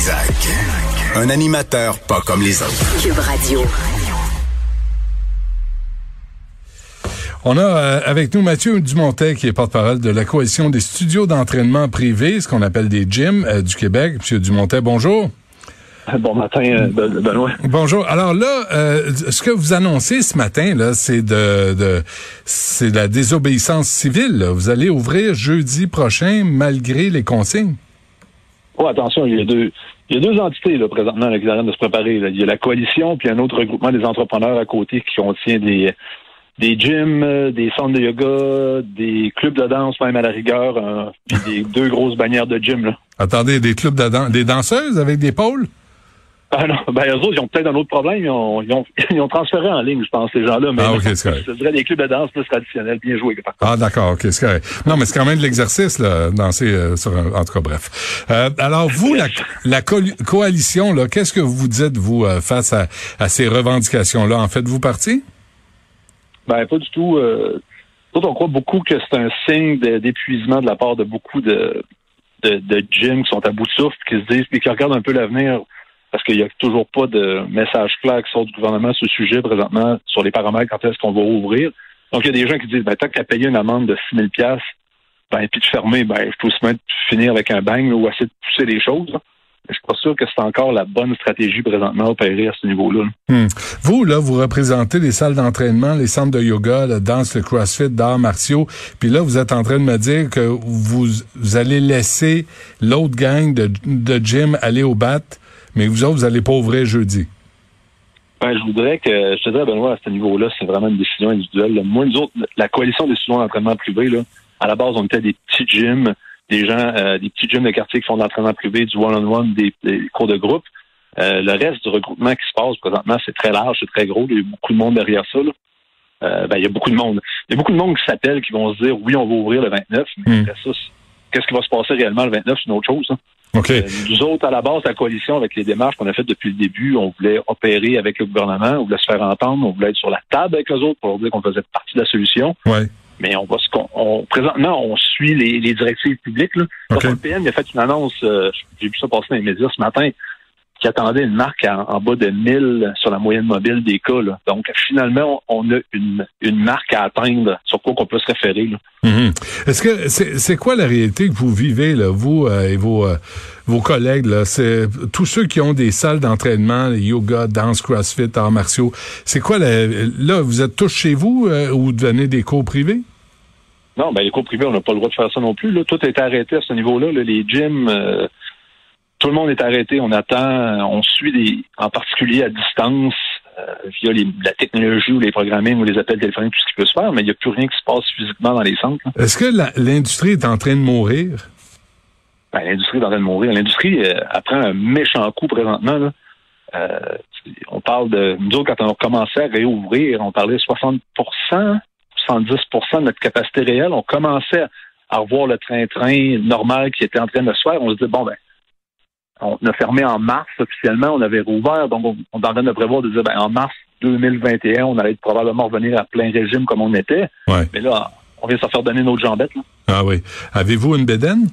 Trisac. Un animateur pas comme les autres. Cube Radio. On a euh, avec nous Mathieu Dumontet, qui est porte-parole de la Coalition des studios d'entraînement privés, ce qu'on appelle des gyms euh, du Québec. Monsieur Dumontet, bonjour. Bon matin, euh, Ben- Benoît. Bonjour. Alors là, euh, ce que vous annoncez ce matin, là, c'est de, de c'est de la désobéissance civile. là. Vous allez ouvrir jeudi prochain malgré les consignes. Oh, attention, il y a deux, il y a deux entités là, présentement là, qui train de se préparer. Il y a la coalition, puis un autre regroupement des entrepreneurs à côté qui contient des, des gyms, des centres de yoga, des clubs de danse, même à la rigueur, euh, puis des deux grosses bannières de gym. Là. Attendez, des clubs de dan- des danseuses avec des pôles? Ah non, ben eux autres, ils ont peut-être un autre problème. Ils ont, ils ont, ils ont transféré en ligne, je pense, ces gens-là. Mais Ah, ok, c'est correct. je dirais des clubs de danse plus traditionnels, bien joués. par. Ah, d'accord, ok, c'est correct. Non, mais c'est quand même de l'exercice, là, danser euh, sur un... En tout cas, bref. Euh, alors, vous, la, la co- coalition, là, qu'est-ce que vous dites, vous, euh, face à, à ces revendications-là? En faites-vous partie? Ben, pas du tout. Euh, nous on croit beaucoup que c'est un signe d'épuisement de la part de beaucoup de, de, de gyms qui sont à bout de souffle, qui se disent, puis qui regardent un peu l'avenir, parce qu'il n'y a toujours pas de message clair qui sort du gouvernement sur le sujet présentement, sur les paramètres, quand est-ce qu'on va rouvrir. Donc, il y a des gens qui disent, ben, tant qu'à payer une amende de 6 000 ben, puis de fermer, ben, je peux aussi bien finir avec un bang ou essayer de pousser les choses. là. Je suis pas sûr que c'est encore la bonne stratégie présentement à opérer à ce niveau-là. là. Hmm. Vous, là, vous représentez les salles d'entraînement, les centres de yoga, la danse, le crossfit, d'arts martiaux. Puis là, vous êtes en train de me dire que vous, vous allez laisser l'autre gang de, de gym aller au bat, mais vous autres, vous allez pas ouvrir jeudi. Ben, je voudrais que, je te dirais, Benoît, à ce niveau-là, c'est vraiment une décision individuelle. là. Moi, nous autres, la coalition des studios d'entraînement privé, là, à la base, on était des petits gyms, des gens, euh, des petits gyms de quartier qui font de l'entraînement privé, du one-on-one, des, des cours de groupe. Euh, le reste du regroupement qui se passe présentement, c'est très large, c'est très gros. Il y a beaucoup de monde derrière ça. là. Euh, ben, il y a beaucoup de monde. Il y a beaucoup de monde qui s'appelle, qui vont se dire, oui, on va ouvrir le 29, mais Hmm. après ça, qu'est-ce qui va se passer réellement le 29, c'est une autre chose. hein. OK. Euh, nous autres, à la base, la coalition, avec les démarches qu'on a faites depuis le début, on voulait opérer avec le gouvernement, on voulait se faire entendre, on voulait être sur la table avec les autres pour leur dire qu'on faisait partie de la solution. Ouais. Mais on va se on, présentement, on suit les, les directives publiques. Là. Le PM il a fait une annonce, euh, j'ai vu ça passer dans les médias ce matin, qui attendait une marque en, en bas de 1000 sur la moyenne mobile des cas. là. Donc, finalement, on a une, une marque à atteindre sur quoi qu'on peut se référer. Là. Mhm. Est-ce que c'est c'est quoi la réalité que vous vivez là, vous euh, et vos euh, vos collègues là, c'est tous ceux qui ont des salles d'entraînement, yoga, danse, CrossFit, arts martiaux. C'est quoi la, là vous êtes tous chez vous euh, ou vous donnez des cours privés? Non, ben les cours privés, on n'a pas le droit de faire ça non plus. Là. Tout est arrêté à ce niveau-là. là. Les gyms, euh, tout le monde est arrêté. On attend, on suit des, en particulier à distance, euh, via les- la technologie ou les programming ou les appels téléphoniques, tout ce qui peut se faire, mais il n'y a plus rien qui se passe physiquement dans les centres. Est-ce que l'industrie est en train de mourir? Ben, l'industrie est en train de mourir. L'industrie euh, apprend un méchant coup présentement. Là. Euh, on parle de. Nous autres, quand on a commencé à réouvrir, on parlait de 60% 70% de notre capacité réelle. On commençait à revoir le train-train normal qui était en train de se faire. On se dit, bon, ben, on a fermé en mars officiellement, on avait rouvert, donc on, on est en train de prévoir de dire, ben, en mars 2021, on allait probablement revenir à plein régime comme on était. Ouais. Mais là, on vient de se faire donner notre jambette. Là. Ah oui. Avez-vous une bédaine?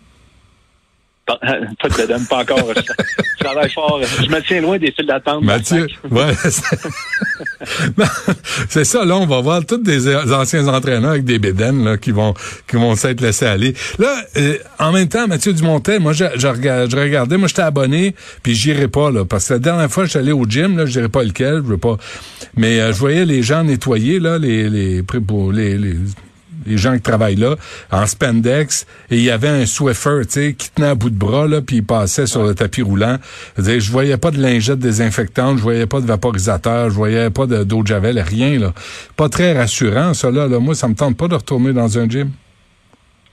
Pas, de bedaine, pas encore. Je, travaille fort. Je me tiens loin des files d'attente. Mathieu, ouais, c'est ça. Là, on va voir tous des anciens entraîneurs avec des bédaines là, qui vont qui vont s'être laissés aller. Là, euh, en même temps, Mathieu Dumontet, moi, je, je, je regardais, moi, j'étais abonné, puis j'irai pas là, parce que la dernière fois, allé au gym, là, je dirais pas lequel, je veux pas, mais euh, je voyais les gens nettoyer là, les les les, les les gens qui travaillent là, en spandex, et il y avait un Swiffer, tu sais, qui tenait à bout de bras, là, puis il passait sur le tapis roulant. Je je voyais pas de lingette désinfectante, je voyais pas de vaporisateur, je voyais pas de- d'eau de javel, rien, là. Pas très rassurant, ça, là, là. Moi, ça me tente pas de retourner dans un gym.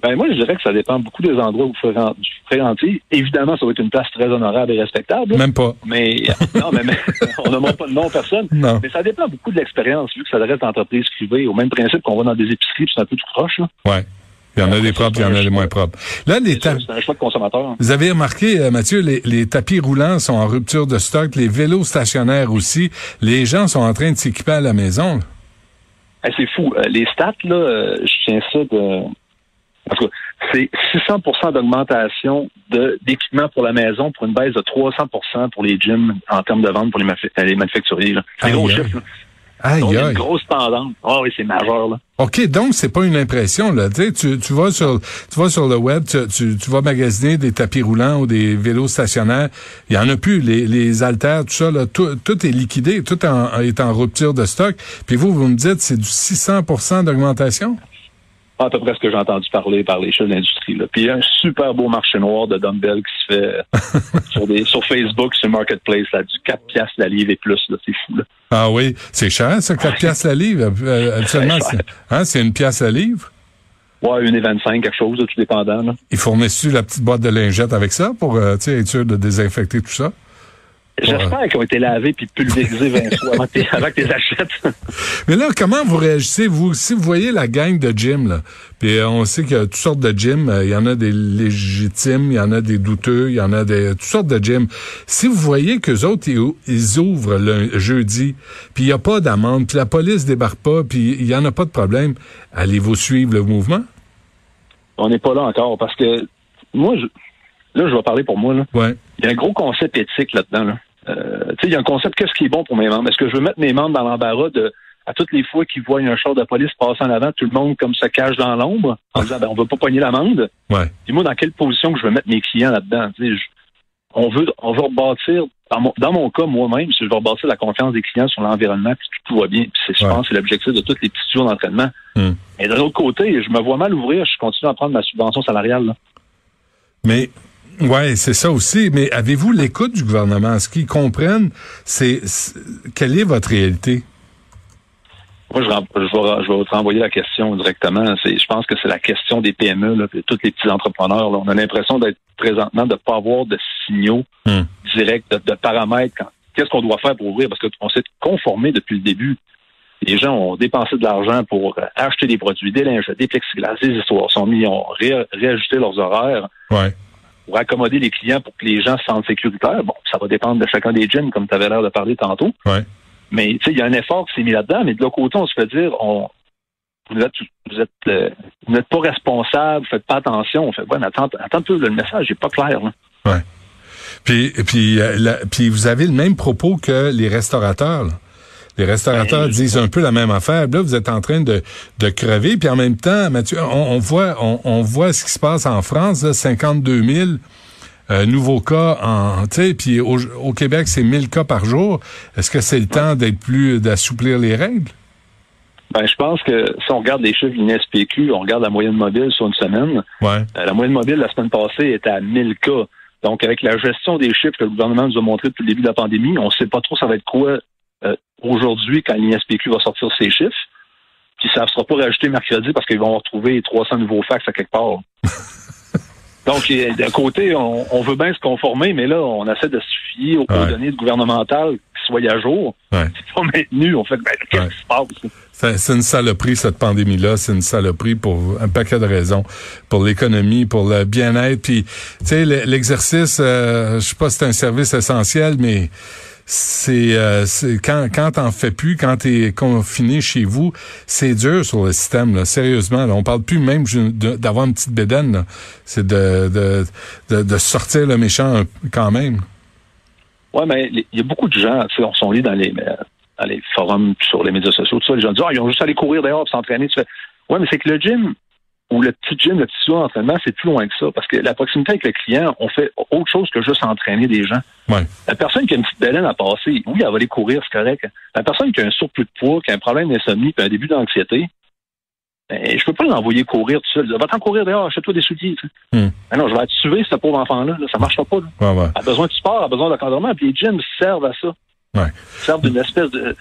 Ben moi, je dirais que ça dépend beaucoup des endroits où vous fréquent- vous fréquentez. Évidemment, ça va être une place très honorable et respectable. Même pas. Mais non, mais, mais on ne montre pas de nom à personne. Non. Mais ça dépend beaucoup de l'expérience, vu que ça reste entreprise privée. Au même principe qu'on va dans des épiceries, puis c'est un peu tout croche. Là. Ouais. Il y en a des propres, il y en a des moins propres. Là, les ta- c'est un choix de consommateur. Vous avez remarqué, euh, Mathieu, les, les tapis roulants sont en rupture de stock, les vélos stationnaires aussi. Les gens sont en train de s'équiper à la maison. Hey, c'est fou. Euh, les stats, là, euh, je tiens ça de. En tout cas, c'est 600% d'augmentation de- d'équipement pour la maison pour une baisse de 300% pour les gyms en termes de vente pour les, les manufacturiers. C'est des gros. Aïe, Donc, il y a une grosse tendance. Ah oui, c'est majeur. Là. OK, donc c'est pas une impression là. Tu, tu vas sur tu vas sur le web, tu, tu, tu vas magasiner des tapis roulants ou des vélos stationnaires. Il y en a plus. Les, les haltères, tout ça, là, tout, tout est liquidé, tout en- est en rupture de stock. Puis vous, vous me dites c'est du 600% d'augmentation? À peu près ce que j'ai entendu parler par les chefs là. Puis il y a un super beau marché noir de dumbbells qui se fait euh, sur, des, sur Facebook, sur Marketplace, là, du 4 piastres la livre et plus. là. C'est fou. Là. Ah oui, c'est cher ça, 4 piastres la livre? Euh, Très c'est cher. hein, c'est une pièce la livre? Ouais, une et 25, quelque chose, tout dépendant. Là. Ils fournissent-tu la petite boîte de lingettes avec ça pour euh, être sûr de désinfecter tout ça? J'espère qu'ils ont été lavés puis pulvérisés 20 fois avant avant que tu les achètes. Mais là, comment vous réagissez, vous, si vous voyez la gang de gym, là, puis euh, on sait qu'il y a toutes sortes de gyms, euh, il y en a des légitimes, il y en a des douteux, il y en a des toutes sortes de gyms. Si vous voyez qu'eux autres, ils, ou- ils ouvrent le jeudi, puis il n'y a pas d'amende, puis la police débarque pas, puis il y en a pas de problème, allez-vous suivre le mouvement? On n'est pas là encore parce que moi, je, là, je vais parler pour moi. Là. Ouais. Il y a un gros concept éthique là-dedans. Là. Euh, tu sais, il y a un concept, qu'est-ce qui est bon pour mes membres? Est-ce que je veux mettre mes membres dans l'embarras de à toutes les fois qu'ils voient un char de police passer en avant, tout le monde comme se cache dans l'ombre en disant ben, on veut pas pogner l'amende? Ouais. Dis-moi dans quelle position que je veux mettre mes clients là-dedans. Je- on veut on veut rebâtir, dans mon, dans mon cas, moi-même, si je veux rebâtir la confiance des clients sur l'environnement, puis tout va bien. Puis c'est, je Ouais. pense c'est l'objectif de tous les petits jours d'entraînement. Hmm. Et de l'autre côté, je me vois mal ouvrir, je continue à prendre ma subvention salariale. Là. Mais ouais, c'est ça aussi. Mais avez-vous l'écoute du gouvernement? Est-ce qu'ils comprennent c'est, quelle est votre réalité? Moi, je, vais, je vais te renvoyer la question directement. C'est, je pense que c'est la question des PME, là, tous les petits entrepreneurs. Là. On a l'impression d'être présentement de ne pas avoir de signaux Hmm. directs, de, de paramètres. Qu'est-ce qu'on doit faire pour ouvrir? Parce qu'on s'est conformé depuis le début. Les gens ont dépensé de l'argent pour euh, acheter des produits, des lingettes, des plexiglas, des histoires. Sont mis, ont ré- réajusté leurs horaires Ouais. Pour accommoder les clients pour que les gens se sentent sécuritaires. Bon, ça va dépendre de chacun des gyms, comme tu avais l'air de parler tantôt. Ouais. Mais tu sais, il y a un effort qui s'est mis là-dedans, mais de l'autre côté, on se fait dire, on, vous êtes, vous êtes, euh, vous n'êtes pas responsable, faites pas attention. On fait, ouais, mais attends, attends un peu, le message n'est pas clair. Là. Ouais. Puis, puis, euh, la- puis vous avez le même propos que les restaurateurs. là. Les restaurateurs Ben, disent un peu la même affaire. Là, vous êtes en train de, de crever. Puis en même temps, Mathieu, on, on voit, on, on voit ce qui se passe en France. Là, 52 000 euh, nouveaux cas en, tu sais, puis au, au Québec, c'est 1000 cas par jour. Est-ce que c'est le temps d'être plus, d'assouplir les règles? Ben, je pense que si on regarde les chiffres l'INSPQ, on regarde la moyenne mobile sur une semaine, Ouais. euh, la moyenne mobile la semaine passée était à 1000 cas. Donc, avec la gestion des chiffres que le gouvernement nous a montré depuis le début de la pandémie, on ne sait pas trop ça va être quoi euh, aujourd'hui quand l'INSPQ va sortir ses chiffres. Puis ça ne sera pas rajouté mercredi parce qu'ils vont retrouver 300 nouveaux fax à quelque part. Donc, d'un côté, on, on veut bien se conformer, mais là, on essaie de se fier aux Ouais. données gouvernementales qui soient à jour. Ouais. Sont maintenues. On fait, ben, qu'est-ce Ouais. qui se passe? C'est c'est une saloperie, cette pandémie-là. C'est une saloperie pour un paquet de raisons. Pour l'économie, pour le bien-être. Puis, tu sais, le- l'exercice, euh, je sais pas si c'est un service essentiel, mais c'est euh, quand quand t'en fais plus, quand t'es confiné chez vous, c'est dur sur le système. Là, sérieusement, là, on parle plus même d'avoir une petite bédaine. C'est de, de, de de sortir le méchant quand même. Ouais, mais il y a beaucoup de gens, on sont allés dans les, dans les forums, sur les médias sociaux, tout ça, les gens disent, ah, ils ont juste aller courir dehors, s'entraîner. Ouais, mais c'est que le gym, ou le petit gym, le petit studio d'entraînement, c'est plus loin que ça, parce que la proximité avec le client, on fait autre chose que juste entraîner des gens. Ouais. La personne qui a une petite baleine à passer, oui, elle va aller courir, c'est correct. La personne qui a un surplus de poids, qui a un problème d'insomnie, puis un début d'anxiété, ben, je peux pas l'envoyer courir tout seul. Va t'en courir dehors, achète-toi des souliers. Hmm. Ben non, je vais être tuer ce pauvre enfant-là. Là. Ça marchera pas. Là. Ouais, ouais. Elle a besoin de sport, elle a besoin d'encadrement, puis les gyms servent à ça. Ils servent d'une espèce de.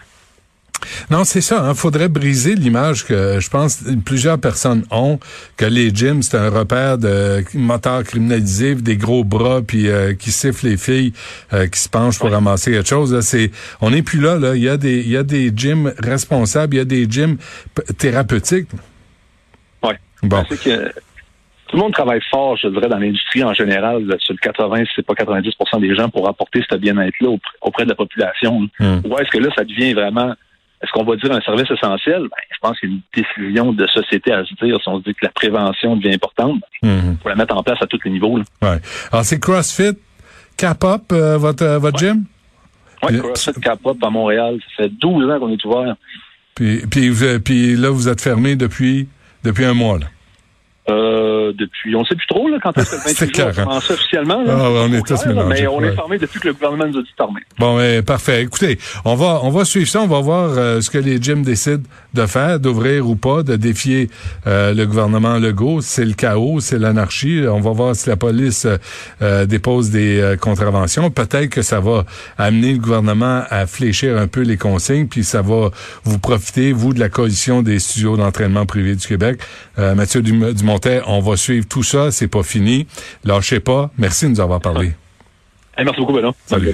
Non, c'est ça. Il hein. faudrait briser l'image que je pense plusieurs personnes ont que les gyms c'est un repère de moteurs criminalisés, des gros bras puis euh, qui sifflent les filles euh, qui se penchent pour ramasser quelque chose. C'est on n'est plus là. Là, il y a des il y a des gyms responsables, il y a des gyms thérapeutiques. Oui. Bon. Que tout le monde travaille fort, je dirais, dans l'industrie en général, sur le 80, c'est pas 90% des gens pour apporter ce bien-être-là auprès de la population. Hmm. Ou est-ce que là, ça devient vraiment est-ce qu'on va dire un service essentiel? Ben, je pense qu'il y a une décision de société à se dire. Si on se dit que la prévention devient importante, il mhm. faut la mettre en place à tous les niveaux. Ouais. Alors, c'est CrossFit, Cap-Up, euh, votre, euh, votre gym? Oui, CrossFit Cap-Up à Montréal. Ça fait 12 ans qu'on est ouvert. Puis, puis, puis là, vous êtes fermé depuis, depuis un mois. Là. Euh, depuis, on ne sait plus trop là, quand est-ce que le 28 juin a officiellement. Là, ah, on est tous mélangés. Mais on est formé depuis que le gouvernement nous a dit de fermer. Bon, eh, parfait. Écoutez, on va on va suivre ça, on va voir euh, ce que les gyms décident de faire, d'ouvrir ou pas, de défier euh, le gouvernement Legault. C'est le chaos, c'est l'anarchie. On va voir si la police euh, dépose des contraventions. Peut-être que ça va amener le gouvernement à fléchir un peu les consignes, puis ça va vous profiter, vous, de la coalition des studios d'entraînement privés du Québec. Mathieu Dumont on va suivre tout ça, c'est pas fini. Lâchez pas. Merci de nous avoir parlé. merci beaucoup, Benoît. Salut.